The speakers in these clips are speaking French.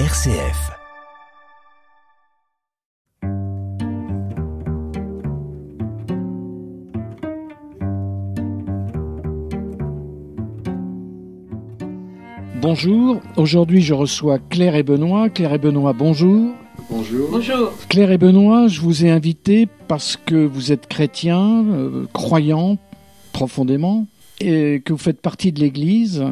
RCF. Bonjour, aujourd'hui je reçois Claire et Benoît. Claire et Benoît, bonjour. Bonjour. Bonjour. Claire et Benoît, je vous ai invité parce que vous êtes chrétiens, euh, croyants profondément, et que vous faites partie de l'Église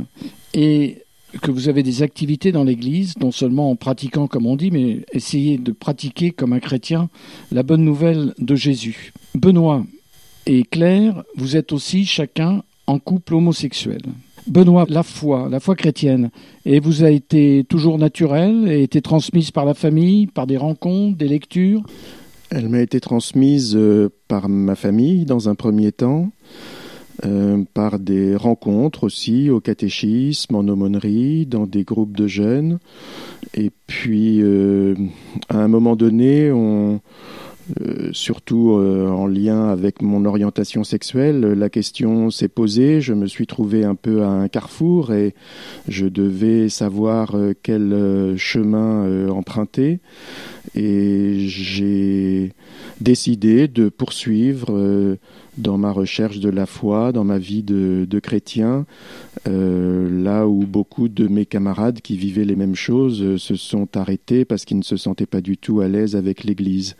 et que vous avez des activités dans l'Église, non seulement en pratiquant comme on dit, mais essayez de pratiquer comme un chrétien la bonne nouvelle de Jésus. Benoît et Claire, vous êtes aussi chacun en couple homosexuel. Benoît, la foi, la foi chrétienne, et vous a été toujours naturelle et été transmise par la famille, par des rencontres, des lectures? Elle m'a été transmise euh, par ma famille dans un premier temps, euh, par des rencontres aussi au catéchisme, en aumônerie, dans des groupes de jeunes. Et puis, euh, à un moment donné, on, euh, surtout euh, en lien avec mon orientation sexuelle, la question s'est posée. Je me suis trouvé un peu à un carrefour et je devais savoir euh, quel euh, chemin emprunter. Et j'ai décidé de poursuivre euh, dans ma recherche de la foi, dans ma vie de, chrétien, euh, là où beaucoup de mes camarades qui vivaient les mêmes choses euh, se sont arrêtés parce qu'ils ne se sentaient pas du tout à l'aise avec l'Église.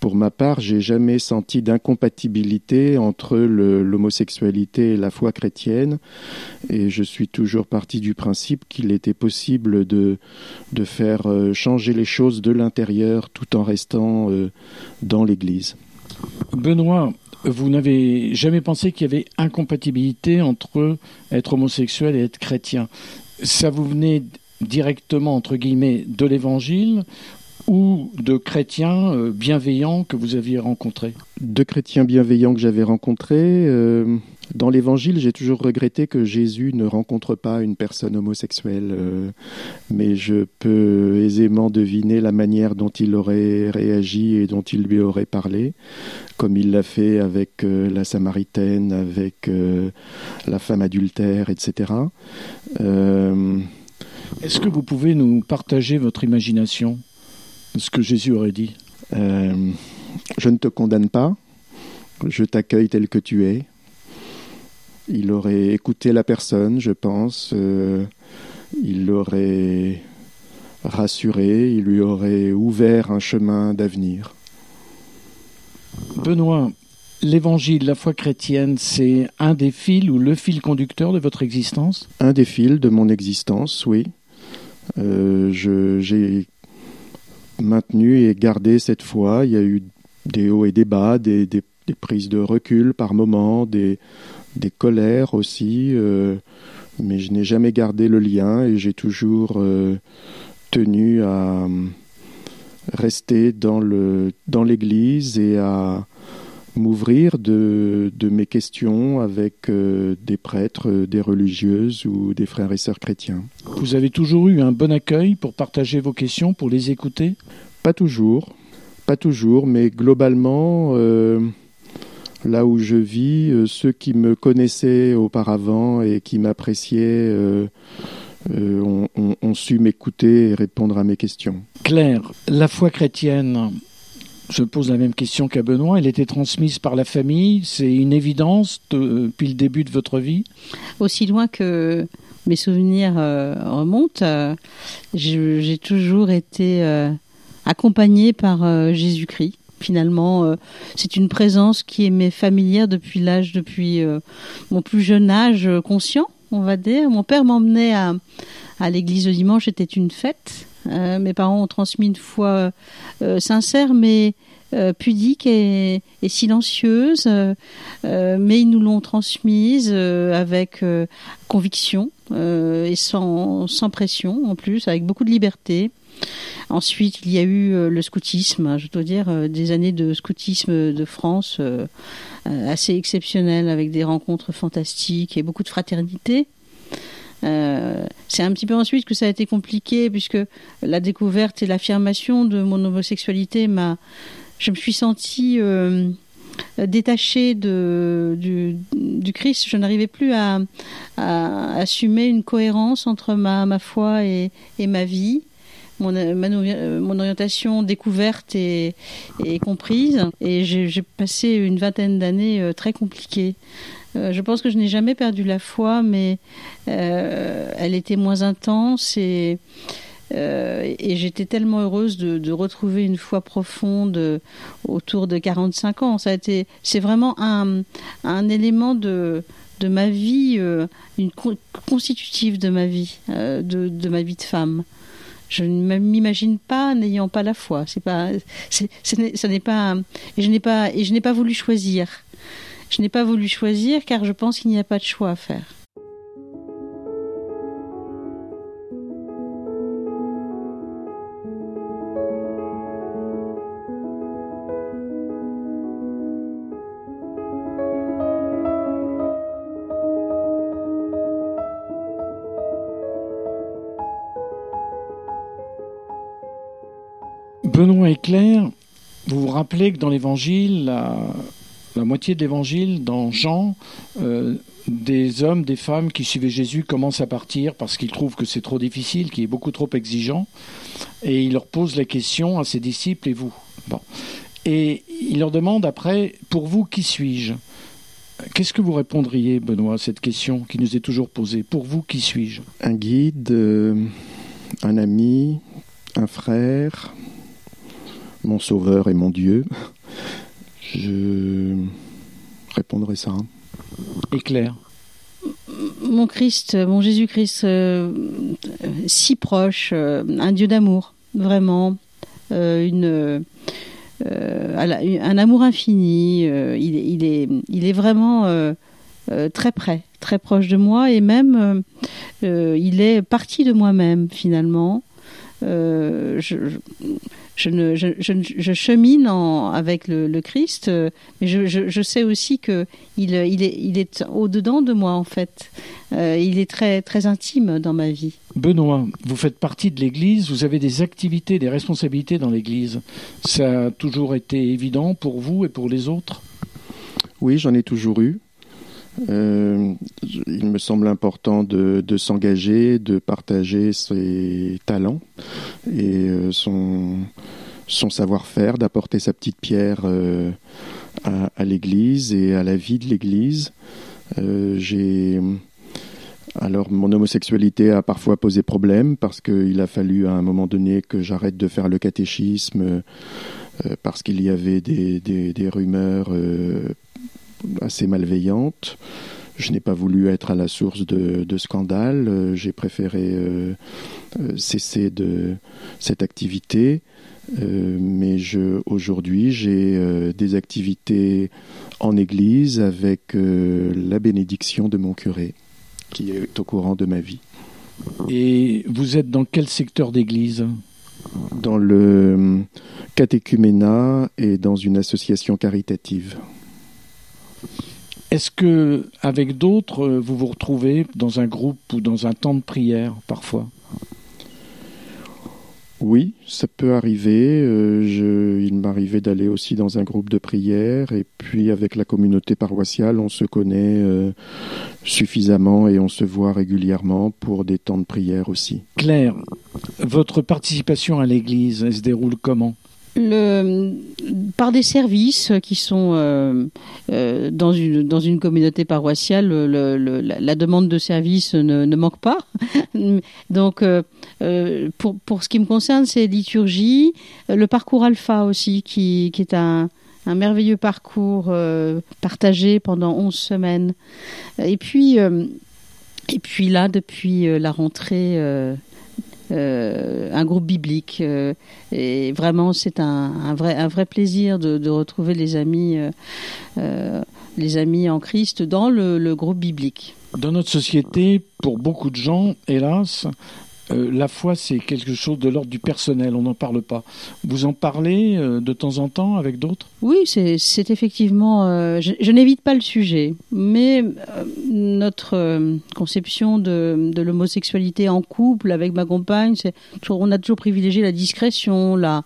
Pour ma part, j'ai jamais senti d'incompatibilité entre l'homosexualité et la foi chrétienne, et je suis toujours parti du principe qu'il était possible de, de faire euh, changer les choses de l'intérieur tout en restant euh, dans l'Église. Benoît, vous n'avez jamais pensé qu'il y avait incompatibilité entre être homosexuel et être chrétien? Ça vous venait directement, entre guillemets, de l'Évangile ou de chrétiens euh, bienveillants que vous aviez rencontrés Deux chrétiens bienveillants que j'avais rencontrés. euh, dans l'Évangile, j'ai toujours regretté que Jésus ne rencontre pas une personne homosexuelle, euh, mais je peux aisément deviner la manière dont il aurait réagi et dont il lui aurait parlé, comme il l'a fait avec euh, la Samaritaine, avec la femme adultère, etc. Est-ce que vous pouvez nous partager votre imagination? de ce que Jésus aurait dit Euh, je ne te condamne pas, je t'accueille tel que tu es. Il aurait écouté la personne, je pense, euh, il l'aurait rassuré, il lui aurait ouvert un chemin d'avenir. Benoît, l'Évangile, la foi chrétienne, c'est un des fils ou le fil conducteur de votre existence? Un des fils de mon existence, oui. Euh, je- J'ai maintenu et gardé cette foi. Il y a eu des hauts et des bas, des, des- des prises de recul par moments, des, des colères aussi, euh, mais je n'ai jamais gardé le lien et j'ai toujours euh, tenu à euh, rester dans le dans l'Église et à m'ouvrir de, de mes questions avec euh, des prêtres, euh, des religieuses ou des frères et sœurs chrétiens. Vous avez toujours eu un bon accueil pour partager vos questions, pour les écouter? Pas toujours, pas toujours, mais globalement, euh, là où je vis, euh, ceux qui me connaissaient auparavant et qui m'appréciaient ont su m'écouter et répondre à mes questions. Claire, la foi chrétienne, je pose la même question qu'à Benoît, elle était transmise par la famille, c'est une évidence de- depuis le début de votre vie Aussi loin que mes souvenirs euh, remontent, euh, j'ai toujours été euh, accompagnée par euh, Jésus-Christ. Finalement, euh, c'est une présence qui m'est familière depuis l'âge, depuis euh, mon plus jeune âge euh, conscient, on va dire. Mon père m'emmenait à l'église le dimanche, c'était une fête. Euh, mes parents ont transmis une foi euh, sincère, mais euh, pudique et, silencieuse, euh, euh, mais ils nous l'ont transmise euh, avec euh, conviction euh, et sans, sans pression en plus, avec beaucoup de liberté. Ensuite, il y a eu euh, le scoutisme, je dois dire, euh, des années de scoutisme de France euh, euh, assez exceptionnelles, avec des rencontres fantastiques et beaucoup de fraternité. Euh, c'est un petit peu ensuite que ça a été compliqué, puisque la découverte et l'affirmation de mon homosexualité m'a. Je me suis sentie euh, détachée de, du, du, Christ. Je n'arrivais plus à, assumer une cohérence entre ma, ma foi et, et ma vie. Mon, mon, orientation découverte et, comprise. Et j'ai passé une vingtaine d'années très compliquées. je pense que je n'ai jamais perdu la foi, mais euh, elle était moins intense et euh, j'étais tellement heureuse de, retrouver une foi profonde autour de 45 ans. Ça a été, c'est vraiment un, élément de, ma vie, euh, une constitutive de ma vie, euh, de, ma vie de femme. Je ne m'imagine pas n'ayant pas la foi. C'est pas, c'est, ce n'est pas, et je n'ai pas, et je n'ai pas voulu choisir. Je n'ai pas voulu choisir car je pense qu'il n'y a pas de choix à faire. Benoît et Claire, vous vous rappelez que dans l'évangile, la, moitié de l'évangile, dans Jean, euh, des hommes, des femmes qui suivaient Jésus commencent à partir parce qu'ils trouvent que c'est trop difficile, qu'il est beaucoup trop exigeant. Et il leur pose la question à ses disciples et vous? Bon. Et il leur demande après, pour vous, qui suis-je? Qu'est-ce que vous répondriez, Benoît, à cette question qui nous est toujours posée? Pour vous, qui suis-je? Un guide, euh, un ami, un frère, mon sauveur et mon Dieu. Je répondrai ça. Éclair. Mon Christ, mon Jésus-Christ, euh, si proche, euh, un Dieu d'amour, vraiment, euh, une, un amour infini. Il, il, est, il est vraiment très près, très proche de moi, et même il est parti de moi-même finalement. je, je, ne, je, je, chemine en, avec le, le, Christ, euh, mais je, je, sais aussi que il, il est, il est au-dedans de moi en fait. Euh, il est très, très intime dans ma vie. Benoît, vous faites partie de l'Église, vous avez des activités, des responsabilités dans l'Église. Ça a toujours été évident pour vous et pour les autres? Oui, j'en ai toujours eu. Euh, il me semble important de, s'engager, de partager ses talents et euh, son, savoir-faire, d'apporter sa petite pierre euh, à, l'Église et à la vie de l'Église. Alors mon homosexualité a parfois posé problème parce qu'il a fallu à un moment donné que j'arrête de faire le catéchisme parce qu'il y avait des, rumeurs assez malveillante. Je n'ai pas voulu être à la source de, de scandales. Euh, j'ai préféré euh, euh, cesser de cette activité. Euh, mais aujourd'hui, j'ai euh, des activités en église avec la bénédiction de mon curé, qui est au courant de ma vie. Et vous êtes dans quel secteur d'église? Dans le catéchuménat et dans une association caritative. Est-ce que, avec d'autres, vous vous retrouvez dans un groupe ou dans un temps de prière parfois? Oui, ça peut arriver. Euh, je, il m'arrivait d'aller aussi dans un groupe de prière et puis avec la communauté paroissiale, on se connaît euh, suffisamment et on se voit régulièrement pour des temps de prière aussi. Claire, votre participation à l'Église, elle se déroule comment? Le, par des services qui sont euh, euh, dans, une, dans une communauté paroissiale, le, le, la, demande de services ne, ne manque pas. Donc, euh, pour, pour ce qui me concerne, c'est liturgie, le parcours alpha aussi, qui, qui est un, un merveilleux parcours partagé pendant 11 semaines. Et puis, et puis là, depuis la rentrée euh, un groupe biblique. Euh, et vraiment, c'est un, vrai, un vrai plaisir de, retrouver les amis, euh, les amis en Christ dans le groupe biblique. Dans notre société, pour beaucoup de gens, hélas, euh, la foi, c'est quelque chose de l'ordre du personnel, on n'en parle pas. Vous en parlez euh, de temps en temps avec d'autres? Oui, c'est effectivement... Euh, je, n'évite pas le sujet, mais notre conception de, de l'homosexualité en couple avec ma compagne, on a toujours privilégié la discrétion, la,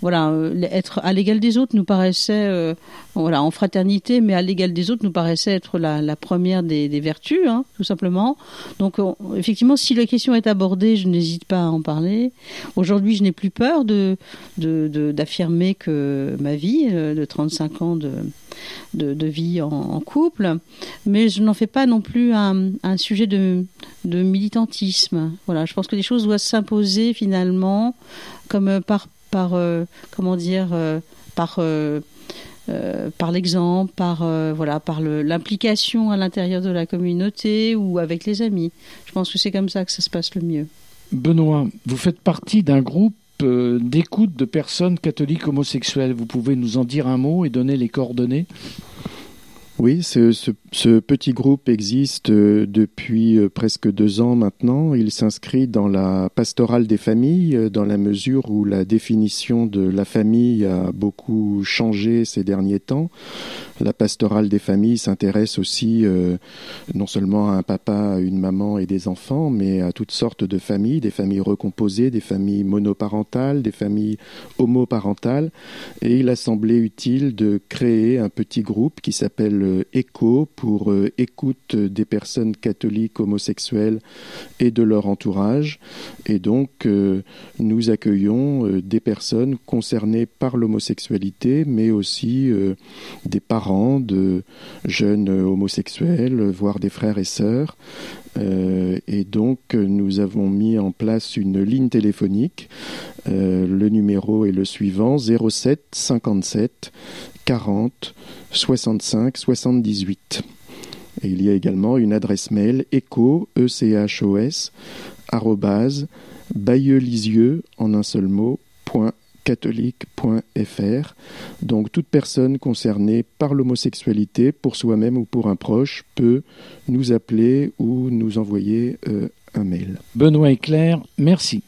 voilà, être à l'égal des autres nous paraissait, voilà, en fraternité, mais à l'égal des autres nous paraissait être la, première des, vertus, hein, tout simplement. Donc, effectivement, si la question est abordée, je n'hésite pas à en parler. Aujourd'hui, je n'ai plus peur de d'affirmer que ma vie de 35 ans de de, vie en, couple, mais je n'en fais pas non plus un, sujet de, militantisme. Voilà, je pense que les choses doivent s'imposer finalement comme par, par euh, comment dire, euh, par euh, par l'exemple, par voilà, par l'implication à l'intérieur de la communauté ou avec les amis. Je pense que c'est comme ça que ça se passe le mieux. Benoît, vous faites partie d'un groupe euh, d'écoute de personnes catholiques homosexuelles. Vous pouvez nous en dire un mot et donner les coordonnées? Oui, ce, ce, petit groupe existe euh, depuis euh, presque deux ans maintenant. Il s'inscrit dans la pastorale des familles, euh, dans la mesure où la définition de la famille a beaucoup changé ces derniers temps. La pastorale des familles s'intéresse aussi non seulement à un papa, une maman et des enfants, mais à toutes sortes de familles, des familles recomposées, des familles monoparentales, des familles homoparentales. Et il a semblé utile de créer un petit groupe qui s'appelle écho pour euh, écoute des personnes catholiques homosexuelles et de leur entourage. Et donc, euh, nous accueillons euh, des personnes concernées par l'homosexualité, mais aussi des parents de jeunes homosexuels, voire des frères et sœurs. et donc, nous avons mis en place une ligne téléphonique. le numéro est le suivant 07 57 40 65 78. Et il y a également une adresse mail echo, e c h o s arrobase, en un seul mot, point catholique.fr. Donc toute personne concernée par l'homosexualité, pour soi-même ou pour un proche, peut nous appeler ou nous envoyer euh, un mail. Benoît et Claire, merci.